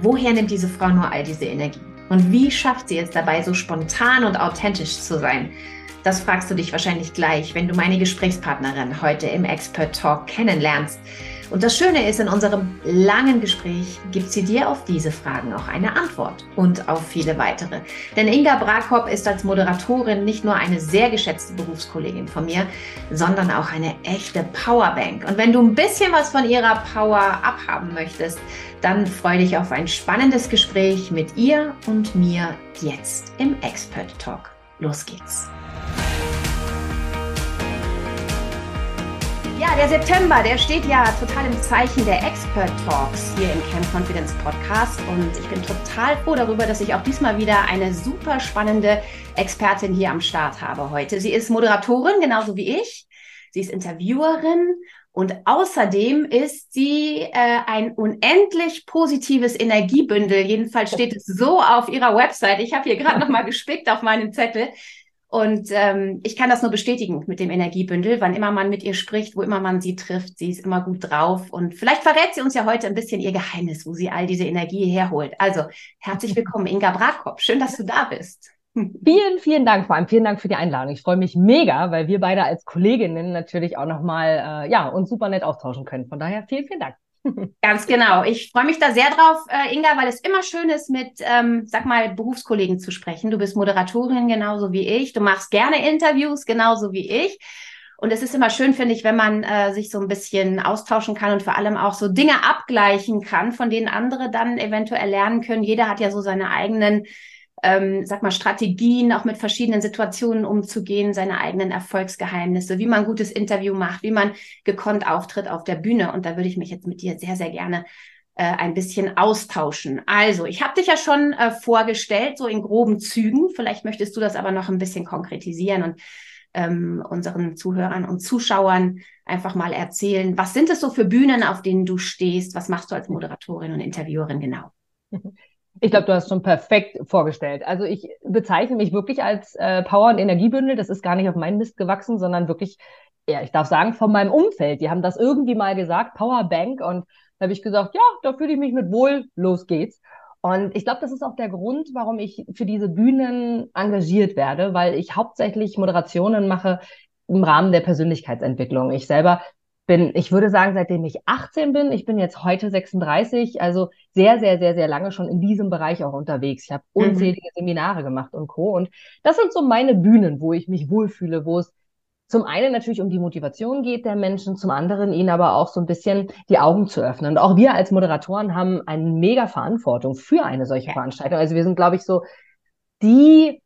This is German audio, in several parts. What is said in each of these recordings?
Woher nimmt diese Frau nur all diese Energie? Und wie schafft sie es dabei, so spontan und authentisch zu sein? Das fragst du dich wahrscheinlich gleich, wenn du meine Gesprächspartnerin heute im Expert Talk kennenlernst. Und das Schöne ist, in unserem langen Gespräch gibt sie dir auf diese Fragen auch eine Antwort und auf viele weitere. Denn Inga Brakop ist als Moderatorin nicht nur eine sehr geschätzte Berufskollegin von mir, sondern auch eine echte Powerbank. Und wenn du ein bisschen was von ihrer Power abhaben möchtest, dann freue dich auf ein spannendes Gespräch mit ihr und mir jetzt im Expert Talk. Los geht's. Ja, der September, der steht ja total im Zeichen der Expert Talks hier im Camp Confidence Podcast und ich bin total froh darüber, dass ich auch diesmal wieder eine super spannende Expertin hier am Start habe heute. Sie ist Moderatorin, genauso wie ich. Sie ist Interviewerin und außerdem ist sie äh, ein unendlich positives Energiebündel. Jedenfalls steht es so auf ihrer Website. Ich habe hier gerade noch mal gespickt auf meinen Zettel. Und ähm, ich kann das nur bestätigen mit dem Energiebündel. Wann immer man mit ihr spricht, wo immer man sie trifft, sie ist immer gut drauf. Und vielleicht verrät sie uns ja heute ein bisschen ihr Geheimnis, wo sie all diese Energie herholt. Also herzlich willkommen, Inga Brakop. Schön, dass du da bist. Vielen, vielen Dank, vor allem vielen Dank für die Einladung. Ich freue mich mega, weil wir beide als Kolleginnen natürlich auch nochmal, äh, ja, uns super nett austauschen können. Von daher vielen, vielen Dank. Ganz genau. Ich freue mich da sehr drauf, äh, Inga, weil es immer schön ist, mit, ähm, sag mal, Berufskollegen zu sprechen. Du bist Moderatorin genauso wie ich. Du machst gerne Interviews genauso wie ich. Und es ist immer schön, finde ich, wenn man äh, sich so ein bisschen austauschen kann und vor allem auch so Dinge abgleichen kann, von denen andere dann eventuell lernen können. Jeder hat ja so seine eigenen ähm, sag mal, Strategien, auch mit verschiedenen Situationen umzugehen, seine eigenen Erfolgsgeheimnisse, wie man ein gutes Interview macht, wie man gekonnt auftritt auf der Bühne. Und da würde ich mich jetzt mit dir sehr, sehr gerne äh, ein bisschen austauschen. Also, ich habe dich ja schon äh, vorgestellt, so in groben Zügen. Vielleicht möchtest du das aber noch ein bisschen konkretisieren und ähm, unseren Zuhörern und Zuschauern einfach mal erzählen, was sind es so für Bühnen, auf denen du stehst? Was machst du als Moderatorin und Interviewerin genau? Ich glaube, du hast schon perfekt vorgestellt. Also ich bezeichne mich wirklich als äh, Power- und Energiebündel. Das ist gar nicht auf meinen Mist gewachsen, sondern wirklich, ja, ich darf sagen, von meinem Umfeld. Die haben das irgendwie mal gesagt, Powerbank. Und da habe ich gesagt, ja, da fühle ich mich mit wohl, los geht's. Und ich glaube, das ist auch der Grund, warum ich für diese Bühnen engagiert werde, weil ich hauptsächlich Moderationen mache im Rahmen der Persönlichkeitsentwicklung. Ich selber bin, ich würde sagen, seitdem ich 18 bin, ich bin jetzt heute 36, also sehr, sehr, sehr, sehr lange schon in diesem Bereich auch unterwegs. Ich habe mhm. unzählige mhm. Seminare gemacht und Co. Und das sind so meine Bühnen, wo ich mich wohlfühle, wo es zum einen natürlich um die Motivation geht der Menschen, zum anderen ihnen aber auch so ein bisschen die Augen zu öffnen. Und auch wir als Moderatoren haben eine mega Verantwortung für eine solche Veranstaltung. Also wir sind, glaube ich, so die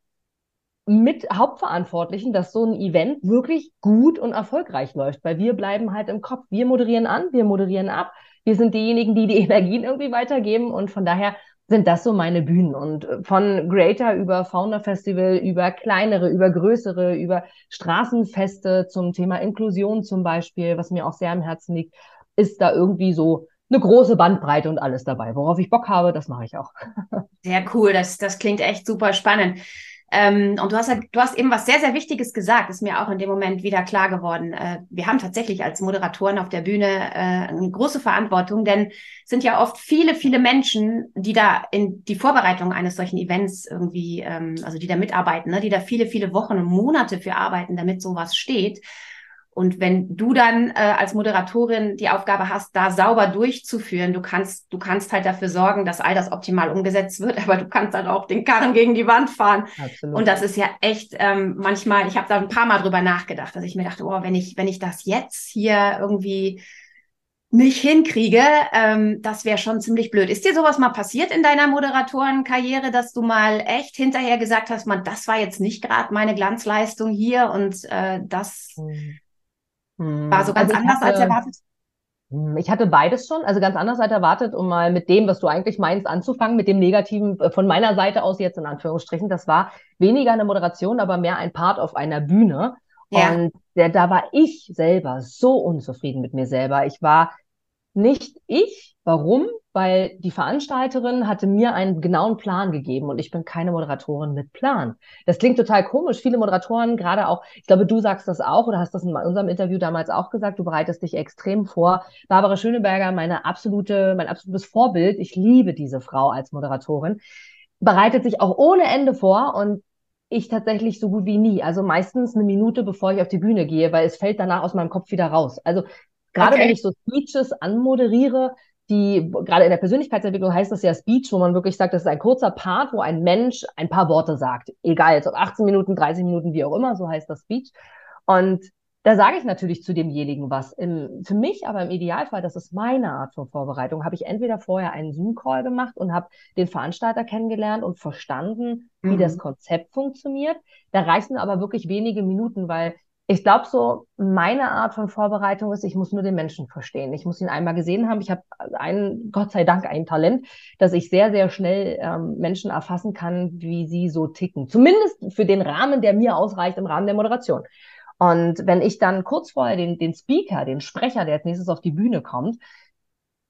mit Hauptverantwortlichen, dass so ein Event wirklich gut und erfolgreich läuft, weil wir bleiben halt im Kopf. Wir moderieren an, wir moderieren ab. Wir sind diejenigen, die die Energien irgendwie weitergeben und von daher sind das so meine Bühnen und von Greater über Founder Festival, über kleinere, über größere, über Straßenfeste zum Thema Inklusion zum Beispiel, was mir auch sehr am Herzen liegt, ist da irgendwie so eine große Bandbreite und alles dabei. Worauf ich Bock habe, das mache ich auch. Sehr cool, das, das klingt echt super spannend. Ähm, und du hast, du hast eben was sehr, sehr Wichtiges gesagt, ist mir auch in dem Moment wieder klar geworden. Äh, wir haben tatsächlich als Moderatoren auf der Bühne äh, eine große Verantwortung, denn es sind ja oft viele, viele Menschen, die da in die Vorbereitung eines solchen Events irgendwie, ähm, also die da mitarbeiten, ne, die da viele, viele Wochen und Monate für arbeiten, damit sowas steht. Und wenn du dann äh, als Moderatorin die Aufgabe hast, da sauber durchzuführen, du kannst, du kannst halt dafür sorgen, dass all das optimal umgesetzt wird, aber du kannst dann auch den Karren gegen die Wand fahren. Absolut. Und das ist ja echt ähm, manchmal, ich habe da ein paar Mal drüber nachgedacht, dass ich mir dachte, oh, wenn ich, wenn ich das jetzt hier irgendwie nicht hinkriege, ähm, das wäre schon ziemlich blöd. Ist dir sowas mal passiert in deiner Moderatorenkarriere, dass du mal echt hinterher gesagt hast, man, das war jetzt nicht gerade meine Glanzleistung hier und äh, das mhm. War so ganz also anders hatte, als erwartet? Hm, ich hatte beides schon, also ganz anders als erwartet, um mal mit dem, was du eigentlich meinst, anzufangen, mit dem Negativen äh, von meiner Seite aus jetzt in Anführungsstrichen. Das war weniger eine Moderation, aber mehr ein Part auf einer Bühne. Ja. Und der, da war ich selber so unzufrieden mit mir selber. Ich war nicht ich. Warum? Weil die Veranstalterin hatte mir einen genauen Plan gegeben und ich bin keine Moderatorin mit Plan. Das klingt total komisch. Viele Moderatoren, gerade auch, ich glaube, du sagst das auch oder hast das in unserem Interview damals auch gesagt, du bereitest dich extrem vor. Barbara Schöneberger, meine absolute, mein absolutes Vorbild. Ich liebe diese Frau als Moderatorin. Bereitet sich auch ohne Ende vor und ich tatsächlich so gut wie nie. Also meistens eine Minute, bevor ich auf die Bühne gehe, weil es fällt danach aus meinem Kopf wieder raus. Also gerade okay. wenn ich so Speeches anmoderiere, die, gerade in der Persönlichkeitsentwicklung heißt das ja Speech, wo man wirklich sagt, das ist ein kurzer Part, wo ein Mensch ein paar Worte sagt. Egal, jetzt ob 18 Minuten, 30 Minuten, wie auch immer, so heißt das Speech. Und da sage ich natürlich zu demjenigen was. Im, für mich aber im Idealfall, das ist meine Art von Vorbereitung, habe ich entweder vorher einen Zoom-Call gemacht und habe den Veranstalter kennengelernt und verstanden, wie mhm. das Konzept funktioniert. Da reichen aber wirklich wenige Minuten, weil ich glaube, so meine Art von Vorbereitung ist, ich muss nur den Menschen verstehen. Ich muss ihn einmal gesehen haben. Ich habe ein, Gott sei Dank, ein Talent, dass ich sehr, sehr schnell ähm, Menschen erfassen kann, wie sie so ticken. Zumindest für den Rahmen, der mir ausreicht im Rahmen der Moderation. Und wenn ich dann kurz vorher den, den Speaker, den Sprecher, der als nächstes auf die Bühne kommt,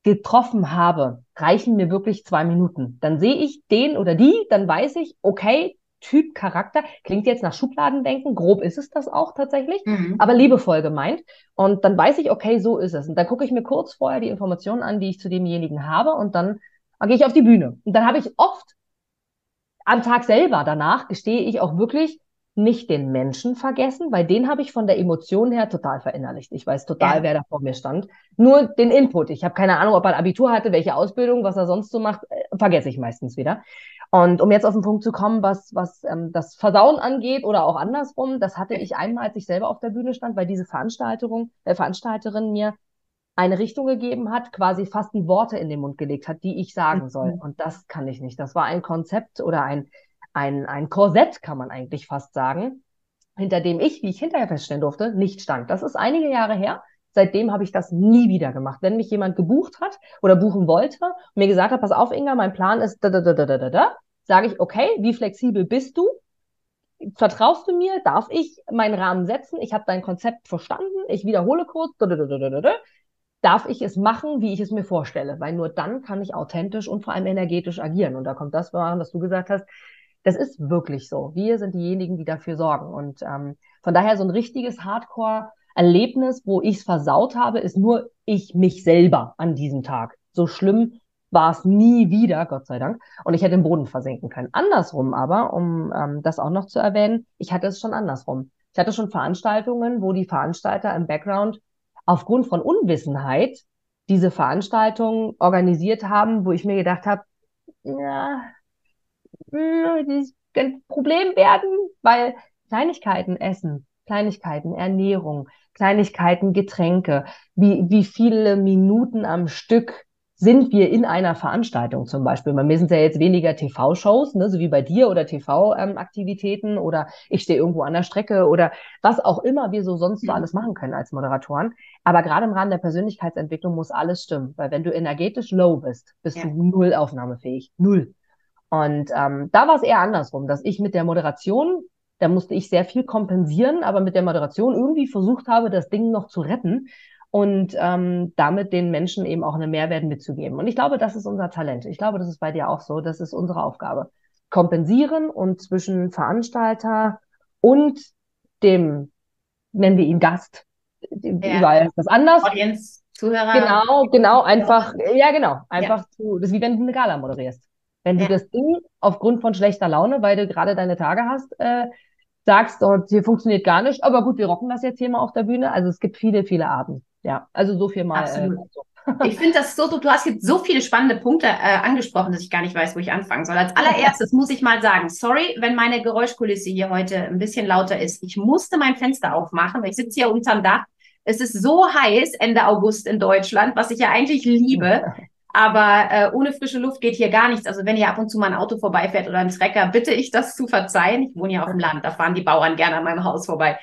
getroffen habe, reichen mir wirklich zwei Minuten. Dann sehe ich den oder die, dann weiß ich, okay, Typ Charakter. Klingt jetzt nach Schubladendenken, grob ist es das auch tatsächlich, mhm. aber liebevoll gemeint. Und dann weiß ich, okay, so ist es. Und dann gucke ich mir kurz vorher die Informationen an, die ich zu demjenigen habe und dann gehe ich auf die Bühne. Und dann habe ich oft am Tag selber danach, gestehe ich auch wirklich, nicht den Menschen vergessen, weil den habe ich von der Emotion her total verinnerlicht. Ich weiß total, ja. wer da vor mir stand. Nur den Input. Ich habe keine Ahnung, ob er ein Abitur hatte, welche Ausbildung, was er sonst so macht, äh, vergesse ich meistens wieder. Und um jetzt auf den Punkt zu kommen, was, was ähm, das Versauen angeht oder auch andersrum, das hatte ich einmal, als ich selber auf der Bühne stand, weil diese Veranstaltung, äh, Veranstalterin mir eine Richtung gegeben hat, quasi fast die Worte in den Mund gelegt hat, die ich sagen soll. Mhm. Und das kann ich nicht. Das war ein Konzept oder ein, ein, ein Korsett, kann man eigentlich fast sagen, hinter dem ich, wie ich hinterher feststellen durfte, nicht stand. Das ist einige Jahre her. Seitdem habe ich das nie wieder gemacht. Wenn mich jemand gebucht hat oder buchen wollte und mir gesagt hat, pass auf, Inga, mein Plan ist da, da, da, da, da, da, sage ich, okay, wie flexibel bist du? Vertraust du mir? Darf ich meinen Rahmen setzen? Ich habe dein Konzept verstanden. Ich wiederhole kurz. Da, da, da, da, da, da. Darf ich es machen, wie ich es mir vorstelle? Weil nur dann kann ich authentisch und vor allem energetisch agieren. Und da kommt das, was du gesagt hast. Das ist wirklich so. Wir sind diejenigen, die dafür sorgen. Und ähm, von daher so ein richtiges Hardcore Erlebnis, wo ich es versaut habe, ist nur ich mich selber an diesem Tag. So schlimm war es nie wieder, Gott sei Dank. Und ich hätte den Boden versenken können. Andersrum aber, um ähm, das auch noch zu erwähnen, ich hatte es schon andersrum. Ich hatte schon Veranstaltungen, wo die Veranstalter im Background aufgrund von Unwissenheit diese Veranstaltung organisiert haben, wo ich mir gedacht habe, ja, das könnte ein Problem werden, weil Kleinigkeiten essen, Kleinigkeiten Ernährung, Kleinigkeiten, Getränke, wie, wie viele Minuten am Stück sind wir in einer Veranstaltung zum Beispiel. Bei mir sind es ja jetzt weniger TV-Shows, ne, so wie bei dir oder TV-Aktivitäten ähm, oder ich stehe irgendwo an der Strecke oder was auch immer wir so sonst so mhm. alles machen können als Moderatoren. Aber gerade im Rahmen der Persönlichkeitsentwicklung muss alles stimmen, weil wenn du energetisch low bist, bist ja. du null aufnahmefähig. Null. Und ähm, da war es eher andersrum, dass ich mit der Moderation da musste ich sehr viel kompensieren, aber mit der Moderation irgendwie versucht habe, das Ding noch zu retten und ähm, damit den Menschen eben auch eine Mehrwert mitzugeben. Und ich glaube, das ist unser Talent. Ich glaube, das ist bei dir auch so. Das ist unsere Aufgabe. Kompensieren und zwischen Veranstalter und dem, nennen wir ihn Gast, ja. überall ist das anders. Audience, Zuhörer. Genau, genau, einfach, ja genau, einfach ja. zu, das ist wie wenn du eine Gala moderierst. Wenn du das Ding aufgrund von schlechter Laune, weil du gerade deine Tage hast, äh, sagst, oh, hier funktioniert gar nicht, aber gut, wir rocken das jetzt hier mal auf der Bühne. Also es gibt viele, viele Arten. Ja, also so viel mal. Absolut. Äh, so. Ich finde das so, du hast jetzt so viele spannende Punkte äh, angesprochen, dass ich gar nicht weiß, wo ich anfangen soll. Als allererstes muss ich mal sagen, sorry, wenn meine Geräuschkulisse hier heute ein bisschen lauter ist. Ich musste mein Fenster aufmachen, weil ich sitze hier unterm Dach. Es ist so heiß Ende August in Deutschland, was ich ja eigentlich liebe. Aber äh, ohne frische Luft geht hier gar nichts. Also wenn hier ab und zu mal ein Auto vorbeifährt oder ein Trecker, bitte ich das zu verzeihen. Ich wohne ja auf dem Land, da fahren die Bauern gerne an meinem Haus vorbei.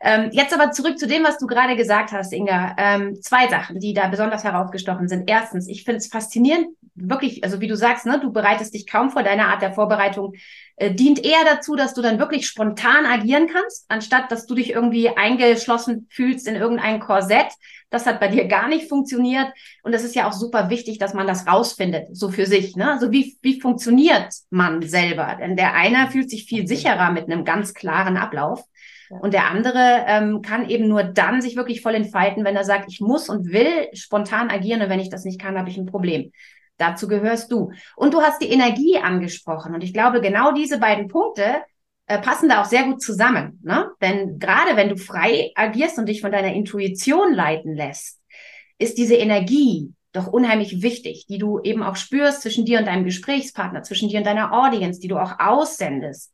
Ähm, jetzt aber zurück zu dem, was du gerade gesagt hast, Inga. Ähm, zwei Sachen, die da besonders herausgestochen sind. Erstens, ich finde es faszinierend, wirklich, also wie du sagst, ne, du bereitest dich kaum vor deiner Art der Vorbereitung, äh, dient eher dazu, dass du dann wirklich spontan agieren kannst, anstatt dass du dich irgendwie eingeschlossen fühlst in irgendein Korsett. Das hat bei dir gar nicht funktioniert. Und es ist ja auch super wichtig, dass man das rausfindet, so für sich. Ne? Also wie, wie funktioniert man selber? Denn der eine fühlt sich viel sicherer mit einem ganz klaren Ablauf. Und der andere ähm, kann eben nur dann sich wirklich voll entfalten, wenn er sagt, ich muss und will spontan agieren und wenn ich das nicht kann, habe ich ein Problem. Dazu gehörst du. Und du hast die Energie angesprochen. Und ich glaube, genau diese beiden Punkte äh, passen da auch sehr gut zusammen. Ne? Denn gerade wenn du frei agierst und dich von deiner Intuition leiten lässt, ist diese Energie doch unheimlich wichtig, die du eben auch spürst zwischen dir und deinem Gesprächspartner, zwischen dir und deiner Audience, die du auch aussendest.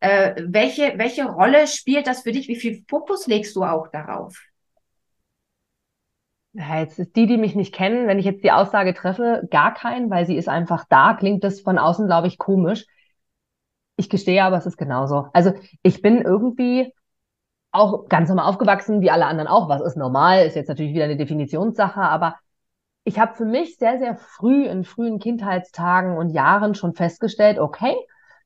Äh, welche, welche Rolle spielt das für dich? Wie viel Fokus legst du auch darauf? Ja, jetzt ist die, die mich nicht kennen, wenn ich jetzt die Aussage treffe, gar keinen, weil sie ist einfach da, klingt das von außen, glaube ich, komisch. Ich gestehe aber, es ist genauso. Also ich bin irgendwie auch ganz normal aufgewachsen, wie alle anderen auch. Was ist normal, ist jetzt natürlich wieder eine Definitionssache, aber ich habe für mich sehr, sehr früh in frühen Kindheitstagen und Jahren schon festgestellt, okay,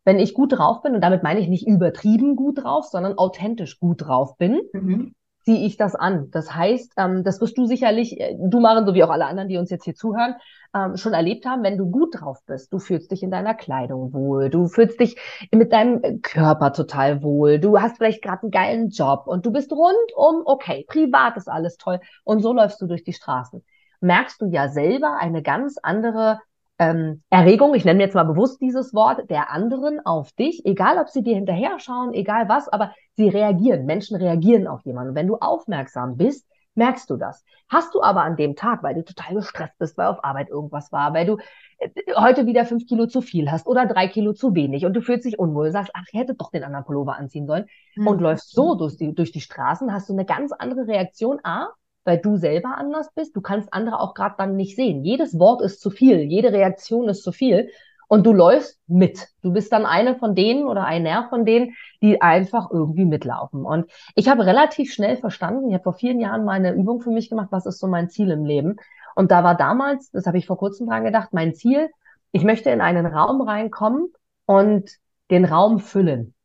wenn ich gut drauf bin, und damit meine ich nicht übertrieben gut drauf, sondern authentisch gut drauf bin, mhm. Ziehe ich das an. Das heißt, ähm, das wirst du sicherlich, äh, du Maren, so wie auch alle anderen, die uns jetzt hier zuhören, ähm, schon erlebt haben, wenn du gut drauf bist. Du fühlst dich in deiner Kleidung wohl, du fühlst dich mit deinem Körper total wohl, du hast vielleicht gerade einen geilen Job und du bist rundum okay, privat ist alles toll und so läufst du durch die Straßen. Merkst du ja selber eine ganz andere ähm, Erregung, ich nenne jetzt mal bewusst dieses Wort, der anderen auf dich, egal ob sie dir hinterher schauen, egal was, aber sie reagieren. Menschen reagieren auf jemanden. wenn du aufmerksam bist, merkst du das. Hast du aber an dem Tag, weil du total gestresst bist, weil auf Arbeit irgendwas war, weil du äh, heute wieder fünf Kilo zu viel hast oder drei Kilo zu wenig und du fühlst dich unwohl, sagst, ach, ich hätte doch den anderen Pullover anziehen sollen mhm. und läufst so durch die, durch die Straßen, hast du eine ganz andere Reaktion. A, weil du selber anders bist. Du kannst andere auch gerade dann nicht sehen. Jedes Wort ist zu viel, jede Reaktion ist zu viel und du läufst mit. Du bist dann eine von denen oder einer von denen, die einfach irgendwie mitlaufen. Und ich habe relativ schnell verstanden, ich habe vor vielen Jahren mal eine Übung für mich gemacht, was ist so mein Ziel im Leben. Und da war damals, das habe ich vor kurzem dran gedacht, mein Ziel, ich möchte in einen Raum reinkommen und den Raum füllen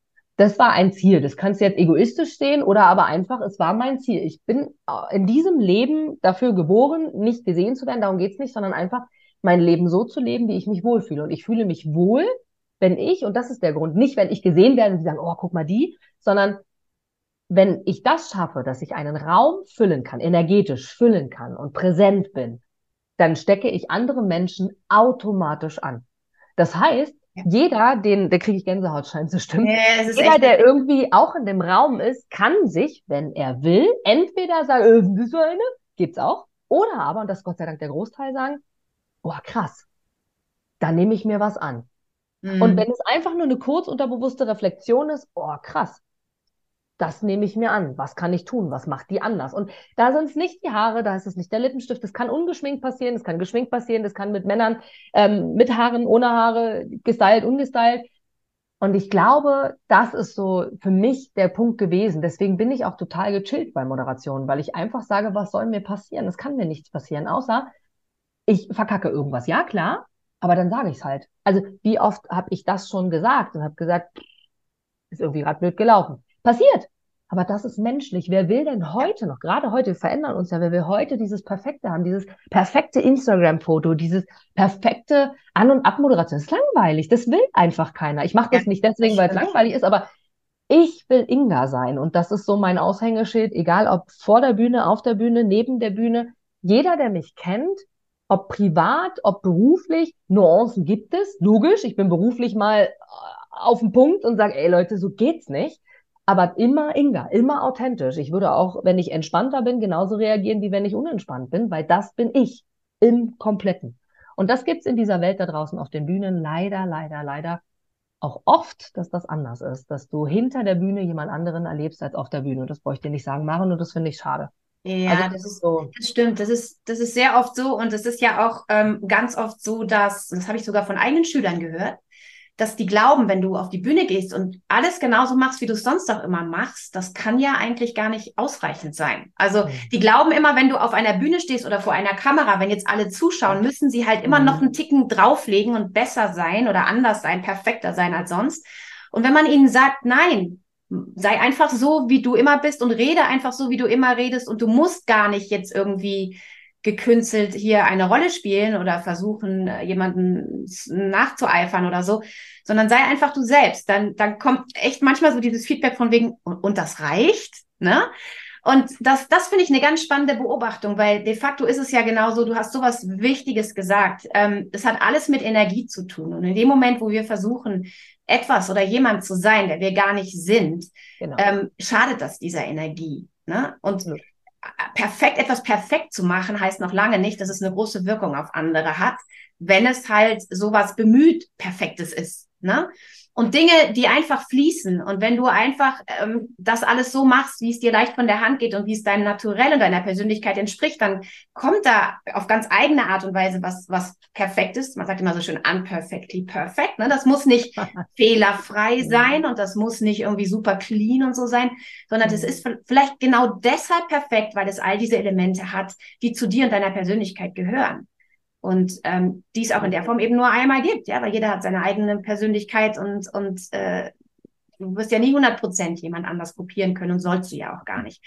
das war ein Ziel. Das kannst du jetzt egoistisch sehen oder aber einfach, es war mein Ziel. Ich bin äh, in diesem Leben dafür geboren, nicht gesehen zu werden, darum geht's nicht, sondern einfach mein Leben so zu leben, wie ich mich wohlfühle. Und ich fühle mich wohl, wenn ich, und das ist der Grund, nicht wenn ich gesehen werde und sie sagen, oh, guck mal die, sondern wenn ich das schaffe, dass ich einen Raum füllen kann, energetisch füllen kann und präsent bin, dann stecke ich andere Menschen automatisch an. Das heißt, jeder, den, der kriege ich Gänsehaut, scheint zu stimmen. Ja, Jeder, der irgendwie auch in dem Raum ist, kann sich, wenn er will, entweder sagen, äh, bist du eine? Gibt's auch. Oder aber, und das ist Gott sei Dank der Großteil, sagen, boah, krass, da nehme ich mir was an. Mhm. Und wenn es einfach nur eine kurz unterbewusste Reflexion ist, oh, krass, das nehme ich mir an. Was kann ich tun? Was macht die anders? Und da sind es nicht die Haare, da ist es nicht der Lippenstift. Das kann ungeschminkt passieren, das kann geschminkt passieren, das kann mit Männern ähm, mit Haaren, ohne Haare, gestylt, ungestylt. Und ich glaube, das ist so für mich der Punkt gewesen. Deswegen bin ich auch total gechillt bei Moderationen, weil ich einfach sage, was soll mir passieren? Es kann mir nichts passieren, außer ich verkacke irgendwas. Ja, klar, aber dann sage ich es halt. Also wie oft habe ich das schon gesagt und habe gesagt, ist irgendwie gerade blöd gelaufen. Passiert. Aber das ist menschlich. Wer will denn heute noch, gerade heute, wir verändern uns ja, wer will heute dieses Perfekte haben, dieses perfekte Instagram-Foto, dieses perfekte An- und Abmoderation. Das ist langweilig. Das will einfach keiner. Ich mache das nicht deswegen, weil es langweilig ist, aber ich will Inga sein. Und das ist so mein Aushängeschild, egal ob vor der Bühne, auf der Bühne, neben der Bühne. Jeder, der mich kennt, ob privat, ob beruflich, Nuancen gibt es. Logisch, ich bin beruflich mal äh, auf den Punkt und sage, ey Leute, so geht's nicht aber immer Inga, immer authentisch. Ich würde auch, wenn ich entspannter bin, genauso reagieren, wie wenn ich unentspannt bin, weil das bin ich im Kompletten. Und das gibt's in dieser Welt da draußen auf den Bühnen leider, leider, leider auch oft, dass das anders ist, dass du hinter der Bühne jemand anderen erlebst als auf der Bühne. Das wollte ich dir nicht sagen, Maren, und das finde ich schade. Ja, also, das ist so. Das stimmt. Das ist, das ist sehr oft so und es ist ja auch ähm, ganz oft so, dass, das habe ich sogar von eigenen Schülern gehört, dass die glauben, wenn du auf die Bühne gehst und alles genauso machst, wie du es sonst auch immer machst, das kann ja eigentlich gar nicht ausreichend sein. Also mhm. die glauben immer, wenn du auf einer Bühne stehst oder vor einer Kamera, wenn jetzt alle zuschauen, müssen sie halt immer mhm. noch einen Ticken drauflegen und besser sein oder anders sein, perfekter sein als sonst. Und wenn man ihnen sagt, nein, sei einfach so, wie du immer bist und rede einfach so, wie du immer redest und du musst gar nicht jetzt irgendwie gekünstelt hier eine Rolle spielen oder versuchen, äh, jemanden nachzueifern oder so, sondern sei einfach du selbst. Dann, dann kommt echt manchmal so dieses Feedback von wegen, und, und das reicht, ne? Und das, das finde ich eine ganz spannende Beobachtung, weil de facto ist es ja genauso, du hast sowas Wichtiges gesagt. Ähm, das hat alles mit Energie zu tun. Und in dem Moment, wo wir versuchen, etwas oder jemand zu sein, der wir gar nicht sind, genau. ähm, schadet das dieser Energie. Ne? Und ja perfekt, etwas perfekt zu machen, heißt noch lange nicht, dass es eine große Wirkung auf andere hat, wenn es halt sowas bemüht Perfektes ist. Ne? Und Dinge, die einfach fließen. Und wenn du einfach ähm, das alles so machst, wie es dir leicht von der Hand geht und wie es deinem Naturell und deiner Persönlichkeit entspricht, dann kommt da auf ganz eigene Art und Weise was, was perfekt ist. Man sagt immer so schön unperfectly perfect. Ne? Das muss nicht fehlerfrei sein und das muss nicht irgendwie super clean und so sein, sondern das mhm. ist vielleicht genau deshalb perfekt, weil es all diese Elemente hat, die zu dir und deiner Persönlichkeit gehören. Und ähm, dies auch in der Form eben nur einmal gibt, ja, weil jeder hat seine eigene Persönlichkeit und, und äh, du wirst ja nie 100 Prozent jemand anders kopieren können und sollst du ja auch gar nicht.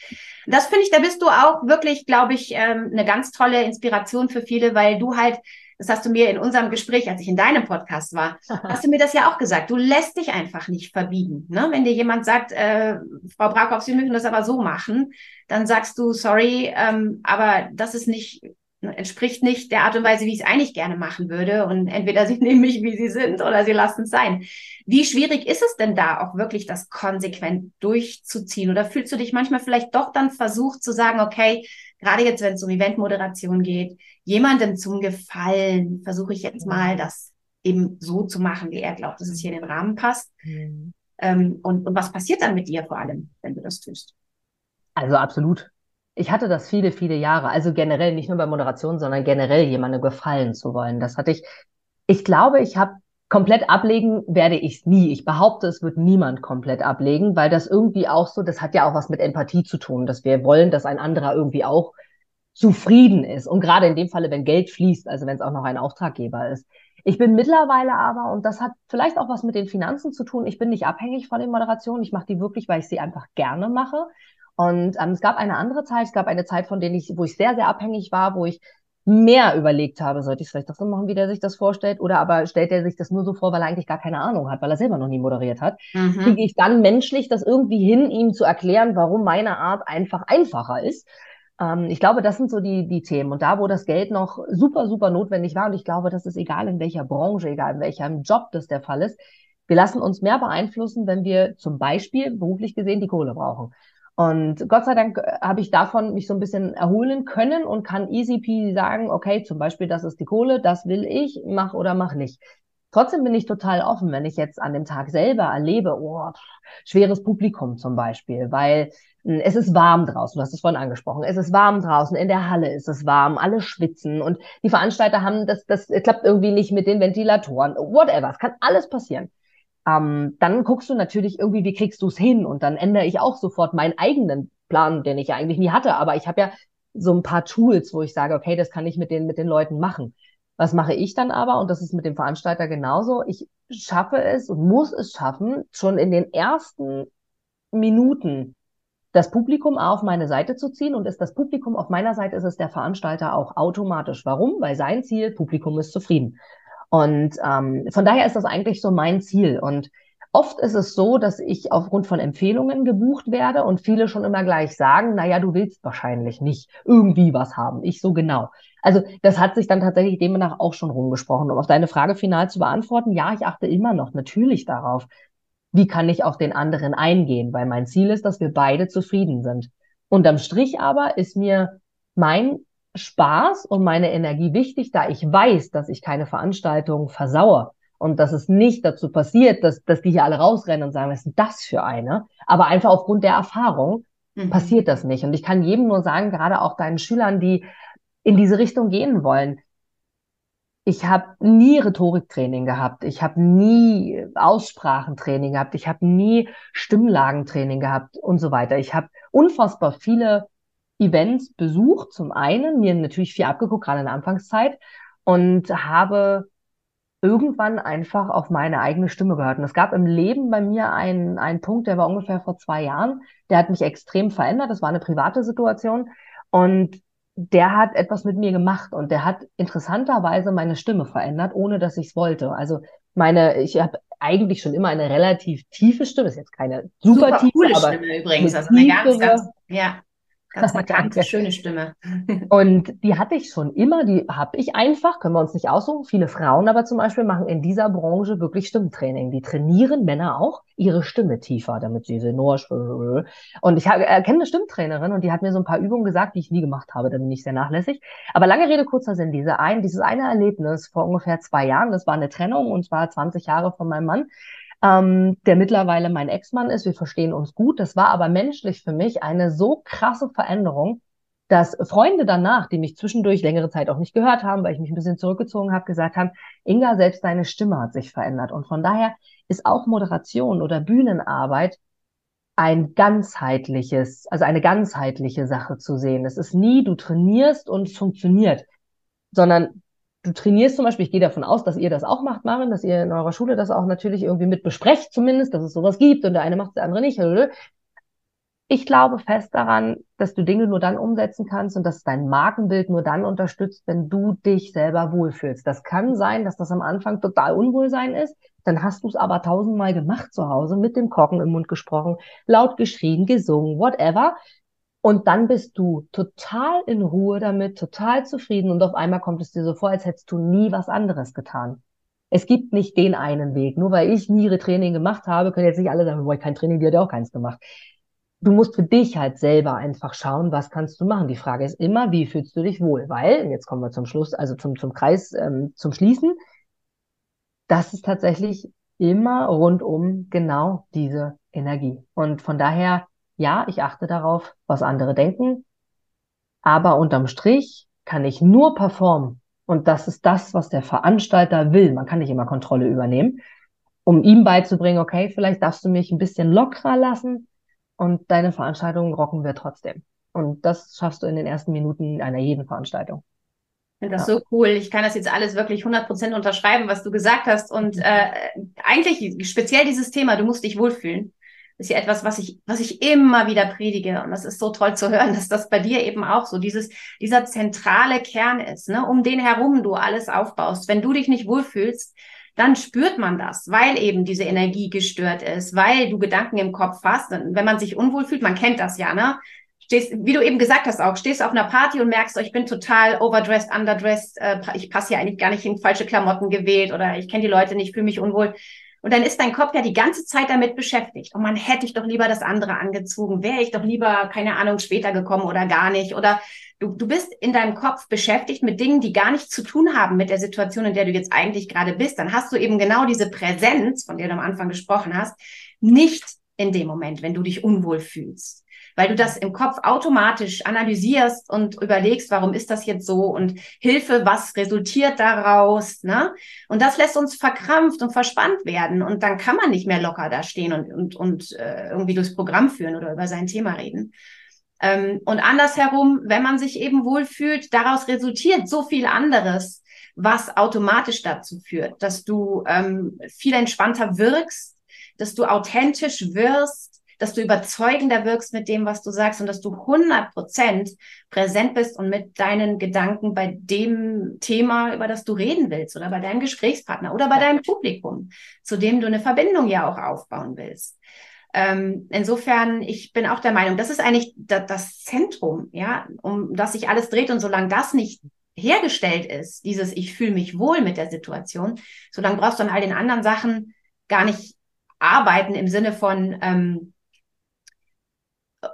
Das finde ich, da bist du auch wirklich, glaube ich, ähm, eine ganz tolle Inspiration für viele, weil du halt, das hast du mir in unserem Gespräch, als ich in deinem Podcast war, hast du mir das ja auch gesagt. Du lässt dich einfach nicht verbiegen. Ne? Wenn dir jemand sagt, äh, Frau Brakhoff, Sie möchten das aber so machen, dann sagst du, sorry, ähm, aber das ist nicht entspricht nicht der Art und Weise, wie ich es eigentlich gerne machen würde. Und entweder sie nehmen mich, wie sie sind, oder sie lassen es sein. Wie schwierig ist es denn da auch wirklich, das konsequent durchzuziehen? Oder fühlst du dich manchmal vielleicht doch dann versucht zu sagen, okay, gerade jetzt, wenn es um Eventmoderation geht, jemandem zum Gefallen, versuche ich jetzt mal, das eben so zu machen, wie er glaubt, dass es hier in den Rahmen passt. Mhm. Ähm, und, und was passiert dann mit dir vor allem, wenn du das tust? Also absolut ich hatte das viele, viele Jahre. Also generell nicht nur bei Moderation, sondern generell jemandem gefallen zu wollen. Das hatte ich. Ich glaube, ich habe komplett ablegen werde ich nie. Ich behaupte, es wird niemand komplett ablegen, weil das irgendwie auch so, das hat ja auch was mit Empathie zu tun, dass wir wollen, dass ein anderer irgendwie auch zufrieden ist. Und gerade in dem Falle, wenn Geld fließt, also wenn es auch noch ein Auftraggeber ist. Ich bin mittlerweile aber, und das hat vielleicht auch was mit den Finanzen zu tun, ich bin nicht abhängig von den Moderationen. Ich mache die wirklich, weil ich sie einfach gerne mache. Und ähm, es gab eine andere Zeit, es gab eine Zeit, von denen ich, wo ich sehr, sehr abhängig war, wo ich mehr überlegt habe, sollte ich es vielleicht doch so machen, wie der sich das vorstellt, oder aber stellt er sich das nur so vor, weil er eigentlich gar keine Ahnung hat, weil er selber noch nie moderiert hat, mhm. kriege ich dann menschlich das irgendwie hin, ihm zu erklären, warum meine Art einfach einfacher ist. Ähm, ich glaube, das sind so die, die Themen. Und da, wo das Geld noch super, super notwendig war, und ich glaube, das ist egal in welcher Branche, egal in welchem Job das der Fall ist, wir lassen uns mehr beeinflussen, wenn wir zum Beispiel beruflich gesehen die Kohle brauchen. Und Gott sei Dank äh, habe ich davon mich so ein bisschen erholen können und kann easy peasy sagen, okay, zum Beispiel, das ist die Kohle, das will ich, mach oder mach nicht. Trotzdem bin ich total offen, wenn ich jetzt an dem Tag selber erlebe, oh, schweres Publikum zum Beispiel, weil hm, es ist warm draußen, du hast es vorhin angesprochen, es ist warm draußen, in der Halle ist es warm, alle schwitzen und die Veranstalter haben, das, das klappt irgendwie nicht mit den Ventilatoren, whatever, es kann alles passieren ähm, dann guckst du natürlich irgendwie, wie kriegst du es hin? Und dann ändere ich auch sofort meinen eigenen Plan, den ich ja eigentlich nie hatte. Aber ich habe ja so ein paar Tools, wo ich sage, okay, das kann ich mit den, mit den Leuten machen. Was mache ich dann aber? Und das ist mit dem Veranstalter genauso. Ich schaffe es und muss es schaffen, schon in den ersten Minuten das Publikum auf meine Seite zu ziehen. Und ist das Publikum auf meiner Seite, ist es der Veranstalter auch automatisch. Warum? Weil sein Ziel, Publikum ist zufrieden. Und ähm, von daher ist das eigentlich so mein Ziel. Und oft ist es so, dass ich aufgrund von Empfehlungen gebucht werde und viele schon immer gleich sagen, naja, du willst wahrscheinlich nicht irgendwie was haben. Ich so genau. Also das hat sich dann tatsächlich demnach auch schon rumgesprochen. Um auf deine Frage final zu beantworten, ja, ich achte immer noch natürlich darauf, wie kann ich auf den anderen eingehen, weil mein Ziel ist, dass wir beide zufrieden sind. Unterm Strich aber ist mir mein Spaß und meine Energie wichtig, da ich weiß, dass ich keine Veranstaltung versaue und dass es nicht dazu passiert, dass, dass die hier alle rausrennen und sagen, was ist denn das für eine? Aber einfach aufgrund der Erfahrung mhm. passiert das nicht. Und ich kann jedem nur sagen, gerade auch deinen Schülern, die in diese Richtung gehen wollen, ich habe nie Rhetoriktraining gehabt, ich habe nie Aussprachentraining gehabt, ich habe nie Stimmlagentraining gehabt und so weiter. Ich habe unfassbar viele Events besucht, zum einen, mir natürlich viel abgeguckt, gerade in der Anfangszeit, und habe irgendwann einfach auf meine eigene Stimme gehört. Und es gab im Leben bei mir einen, einen Punkt, der war ungefähr vor zwei Jahren, der hat mich extrem verändert. Das war eine private Situation. Und der hat etwas mit mir gemacht und der hat interessanterweise meine Stimme verändert, ohne dass ich es wollte. Also meine, ich habe eigentlich schon immer eine relativ tiefe Stimme, ist jetzt keine super, super tiefe, coole aber Stimme übrigens, also eine ganz, ganz, ja. Ganz markante, schöne Stimme. Und die hatte ich schon immer, die habe ich einfach, können wir uns nicht aussuchen. Viele Frauen aber zum Beispiel machen in dieser Branche wirklich Stimmtraining. Die trainieren Männer auch ihre Stimme tiefer, damit sie Senor Und ich erkenne eine Stimmtrainerin und die hat mir so ein paar Übungen gesagt, die ich nie gemacht habe, da bin ich sehr nachlässig. Aber lange Rede, kurzer Sinn, diese ein, dieses eine Erlebnis vor ungefähr zwei Jahren, das war eine Trennung und zwar 20 Jahre von meinem Mann ähm, der mittlerweile mein Ex-Mann ist. Wir verstehen uns gut. Das war aber menschlich für mich eine so krasse Veränderung, dass Freunde danach, die mich zwischendurch längere Zeit auch nicht gehört haben, weil ich mich ein bisschen zurückgezogen habe, gesagt haben, Inga, selbst deine Stimme hat sich verändert. Und von daher ist auch Moderation oder Bühnenarbeit ein ganzheitliches, also eine ganzheitliche Sache zu sehen. Es ist nie, du trainierst und funktioniert, sondern du trainierst zum Beispiel, ich gehe davon aus, dass ihr das auch macht, Marin, dass ihr in eurer Schule das auch natürlich irgendwie mit besprecht, zumindest, dass es sowas gibt und der eine macht, der andere nicht. Ich glaube fest daran, dass du Dinge nur dann umsetzen kannst und dass dein Markenbild nur dann unterstützt, wenn du dich selber wohlfühlst. Das kann sein, dass das am Anfang total Unwohlsein ist. Dann hast du es aber tausendmal gemacht zu Hause, mit dem Korken im Mund gesprochen, laut geschrien, gesungen, whatever. Und dann bist du total in Ruhe damit, total zufrieden und auf einmal kommt es dir so vor, als hättest du nie was anderes getan. Es gibt nicht den einen Weg. Nur weil ich nie Training gemacht habe, können jetzt nicht alle sagen, boah, ich kein Training, die hat ja auch keins gemacht. Du musst für dich halt selber einfach schauen, was kannst du machen. Die Frage ist immer, wie fühlst du dich wohl? Weil, jetzt kommen wir zum Schluss, also zum, zum Kreis, ähm, zum Schließen, das ist tatsächlich immer rundum genau diese Energie. Und von daher ja, ich achte darauf, was andere denken, aber unterm Strich kann ich nur performen. Und das ist das, was der Veranstalter will. Man kann nicht immer Kontrolle übernehmen, um ihm beizubringen, okay, vielleicht darfst du mich ein bisschen lockerer lassen und deine Veranstaltung rocken wir trotzdem. Und das schaffst du in den ersten Minuten einer jeden Veranstaltung. Ich finde das ja. so cool. Ich kann das jetzt alles wirklich 100% unterschreiben, was du gesagt hast. Und äh, eigentlich speziell dieses Thema, du musst dich wohlfühlen ist ja etwas, was ich, was ich immer wieder predige. Und das ist so toll zu hören, dass das bei dir eben auch so dieses, dieser zentrale Kern ist, ne, um den herum du alles aufbaust. Wenn du dich nicht wohlfühlst, dann spürt man das, weil eben diese Energie gestört ist, weil du Gedanken im Kopf hast. Und wenn man sich unwohl fühlt, man kennt das ja, ne? Stehst, wie du eben gesagt hast auch, stehst auf einer Party und merkst, oh, ich bin total overdressed, underdressed, äh, ich passe hier eigentlich gar nicht in falsche Klamotten gewählt oder ich kenne die Leute nicht, fühle mich unwohl und dann ist dein Kopf ja die ganze Zeit damit beschäftigt. Und man hätte ich doch lieber das andere angezogen, wäre ich doch lieber, keine Ahnung, später gekommen oder gar nicht. Oder du, du bist in deinem Kopf beschäftigt mit Dingen, die gar nichts zu tun haben mit der Situation, in der du jetzt eigentlich gerade bist. Dann hast du eben genau diese Präsenz, von der du am Anfang gesprochen hast, nicht in dem Moment, wenn du dich unwohl fühlst weil du das im Kopf automatisch analysierst und überlegst, warum ist das jetzt so und Hilfe, was resultiert daraus, ne? Und das lässt uns verkrampft und verspannt werden und dann kann man nicht mehr locker da stehen und, und, und äh, irgendwie durchs Programm führen oder über sein Thema reden. Ähm, und andersherum, wenn man sich eben wohlfühlt, daraus resultiert so viel anderes, was automatisch dazu führt, dass du ähm, viel entspannter wirkst, dass du authentisch wirst, dass du überzeugender wirkst mit dem, was du sagst und dass du 100 Prozent präsent bist und mit deinen Gedanken bei dem Thema, über das du reden willst oder bei deinem Gesprächspartner oder bei deinem Publikum, zu dem du eine Verbindung ja auch aufbauen willst. Ähm, insofern, ich bin auch der Meinung, das ist eigentlich das, das Zentrum, ja, um das sich alles dreht und solange das nicht hergestellt ist, dieses ich fühle mich wohl mit der Situation, solange brauchst du an all den anderen Sachen gar nicht arbeiten im Sinne von, ähm,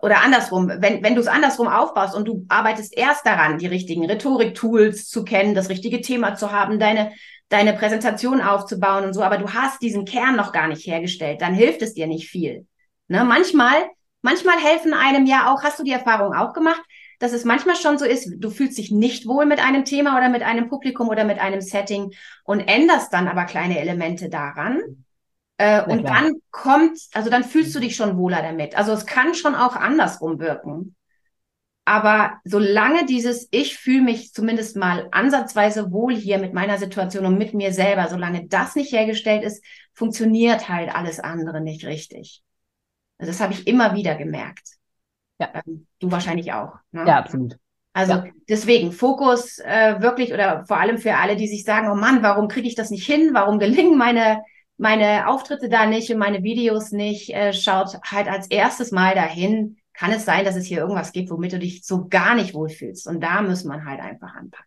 oder andersrum, wenn, wenn du es andersrum aufbaust und du arbeitest erst daran, die richtigen Rhetorik-Tools zu kennen, das richtige Thema zu haben, deine, deine Präsentation aufzubauen und so, aber du hast diesen Kern noch gar nicht hergestellt, dann hilft es dir nicht viel. Ne? Manchmal, manchmal helfen einem ja auch, hast du die Erfahrung auch gemacht, dass es manchmal schon so ist, du fühlst dich nicht wohl mit einem Thema oder mit einem Publikum oder mit einem Setting und änderst dann aber kleine Elemente daran. Äh, und dann kommt, also dann fühlst du dich schon wohler damit. Also es kann schon auch andersrum wirken. Aber solange dieses, ich fühle mich zumindest mal ansatzweise wohl hier mit meiner Situation und mit mir selber, solange das nicht hergestellt ist, funktioniert halt alles andere nicht richtig. Also das habe ich immer wieder gemerkt. Ja. Ähm, du wahrscheinlich auch. Ne? Ja, absolut. Also ja. deswegen Fokus äh, wirklich oder vor allem für alle, die sich sagen, oh Mann, warum kriege ich das nicht hin? Warum gelingen meine meine Auftritte da nicht und meine Videos nicht? Äh, schaut halt als erstes mal dahin, kann es sein, dass es hier irgendwas gibt, womit du dich so gar nicht wohlfühlst. Und da muss man halt einfach anpacken.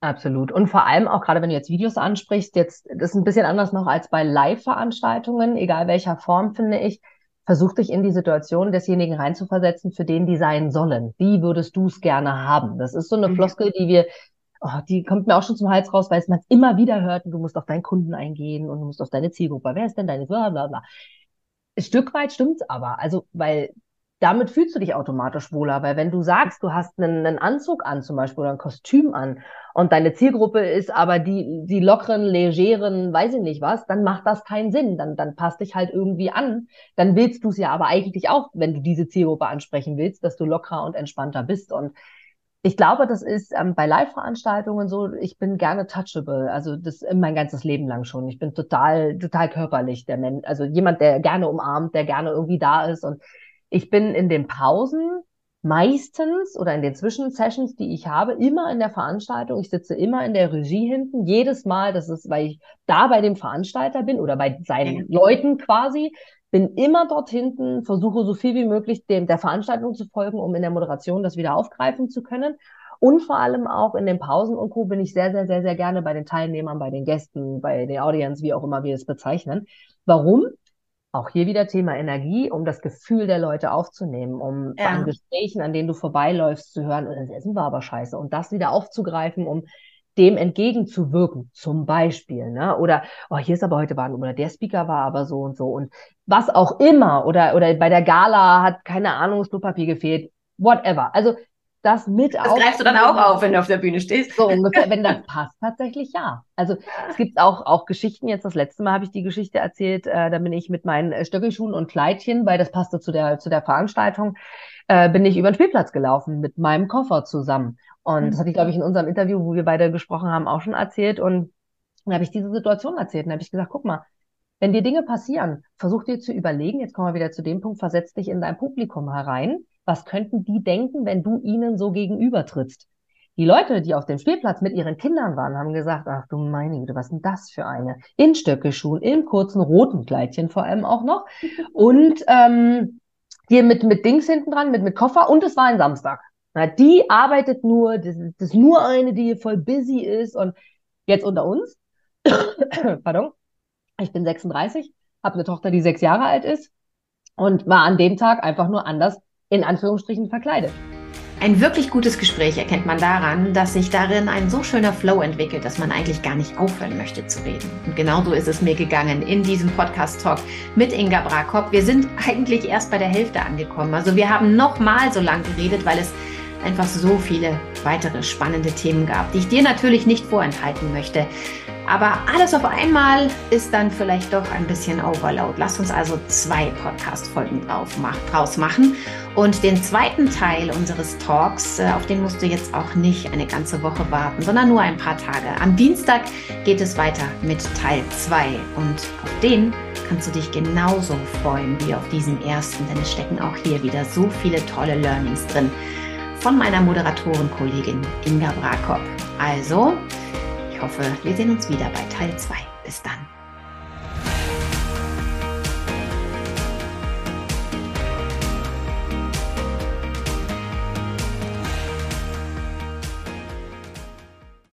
Absolut. Und vor allem auch gerade, wenn du jetzt Videos ansprichst, jetzt, das ist ein bisschen anders noch als bei Live-Veranstaltungen, egal welcher Form, finde ich. Versuch dich in die Situation desjenigen reinzuversetzen, für den die sein sollen. Wie würdest du es gerne haben? Das ist so eine mhm. Floskel, die wir, oh, die kommt mir auch schon zum Hals raus, weil es man immer wieder hört und du musst auf deinen Kunden eingehen und du musst auf deine Zielgruppe. Wer ist denn deine, bla, bla, bla. Ein Stück weit stimmt's aber. Also, weil damit fühlst du dich automatisch wohler, weil wenn du sagst, du hast einen, einen, Anzug an zum Beispiel oder ein Kostüm an und deine Zielgruppe ist aber die, die lockeren, legeren, weiß ich nicht was, dann macht das keinen Sinn. Dann, dann passt dich halt irgendwie an. Dann willst du es ja aber eigentlich auch, wenn du diese Zielgruppe ansprechen willst, dass du lockerer und entspannter bist. Und ich glaube, das ist ähm, bei Live-Veranstaltungen so, ich bin gerne touchable, also das mein ganzes Leben lang schon. Ich bin total, total körperlich, der Mensch, also jemand, der gerne umarmt, der gerne irgendwie da ist und ich bin in den Pausen meistens oder in den Zwischensessions, die ich habe, immer in der Veranstaltung. Ich sitze immer in der Regie hinten. Jedes Mal, das ist, weil ich da bei dem Veranstalter bin oder bei seinen. Leuten quasi, bin immer dort hinten, versuche so viel wie möglich dem, der Veranstaltung zu folgen, um in der Moderation das wieder aufgreifen zu können. Und vor allem auch in den Pausen und Co. bin ich sehr, sehr, sehr, sehr gerne bei den Teilnehmern, bei den Gästen, bei den Audience, wie auch immer wir es bezeichnen. Warum? Auch hier wieder Thema Energie, um das Gefühl der Leute aufzunehmen, um ja. an Gesprächen, an denen du vorbeiläufst, zu hören, oh, das Essen war aber scheiße und das wieder aufzugreifen, um dem entgegenzuwirken, zum Beispiel, ne? Oder oh, hier ist aber heute war oder der Speaker war aber so und so und was auch immer oder oder bei der Gala hat keine Ahnung das Klopapier gefehlt, whatever. Also das mit Das greifst du dann auch auf, wenn du auf der Bühne stehst. So ungefähr, wenn das passt, tatsächlich ja. Also es gibt auch, auch Geschichten, jetzt das letzte Mal habe ich die Geschichte erzählt, äh, da bin ich mit meinen äh, Stöckelschuhen und Kleidchen, weil das passte zu der, zu der Veranstaltung, äh, bin ich über den Spielplatz gelaufen mit meinem Koffer zusammen. Und mhm. das hatte ich, glaube ich, in unserem Interview, wo wir beide gesprochen haben, auch schon erzählt. Und dann habe ich diese Situation erzählt und habe ich gesagt, guck mal, wenn dir Dinge passieren, versuch dir zu überlegen, jetzt kommen wir wieder zu dem Punkt, versetz dich in dein Publikum herein was könnten die denken, wenn du ihnen so gegenübertrittst? Die Leute, die auf dem Spielplatz mit ihren Kindern waren, haben gesagt, ach du meine Güte, was ist denn das für eine? In Stöckelschuhen, in kurzen roten Kleidchen vor allem auch noch. Und ähm, hier mit, mit Dings hinten dran, mit, mit Koffer. Und es war ein Samstag. Na, die arbeitet nur, das, das ist nur eine, die voll busy ist. Und jetzt unter uns, pardon, ich bin 36, habe eine Tochter, die sechs Jahre alt ist und war an dem Tag einfach nur anders in Anführungsstrichen verkleidet. Ein wirklich gutes Gespräch erkennt man daran, dass sich darin ein so schöner Flow entwickelt, dass man eigentlich gar nicht aufhören möchte zu reden. Und genauso ist es mir gegangen in diesem Podcast-Talk mit Inga Brakop. Wir sind eigentlich erst bei der Hälfte angekommen. Also wir haben noch mal so lang geredet, weil es einfach so viele weitere spannende Themen gab, die ich dir natürlich nicht vorenthalten möchte. Aber alles auf einmal ist dann vielleicht doch ein bisschen Overload. Lass uns also zwei Podcast-Folgen draus machen. Und den zweiten Teil unseres Talks, äh, auf den musst du jetzt auch nicht eine ganze Woche warten, sondern nur ein paar Tage. Am Dienstag geht es weiter mit Teil 2 und auf den kannst du dich genauso freuen wie auf diesen ersten, denn es stecken auch hier wieder so viele tolle Learnings drin von meiner Moderatorenkollegin Inga Brakop. Also, ich hoffe, wir sehen uns wieder bei Teil 2. Bis dann.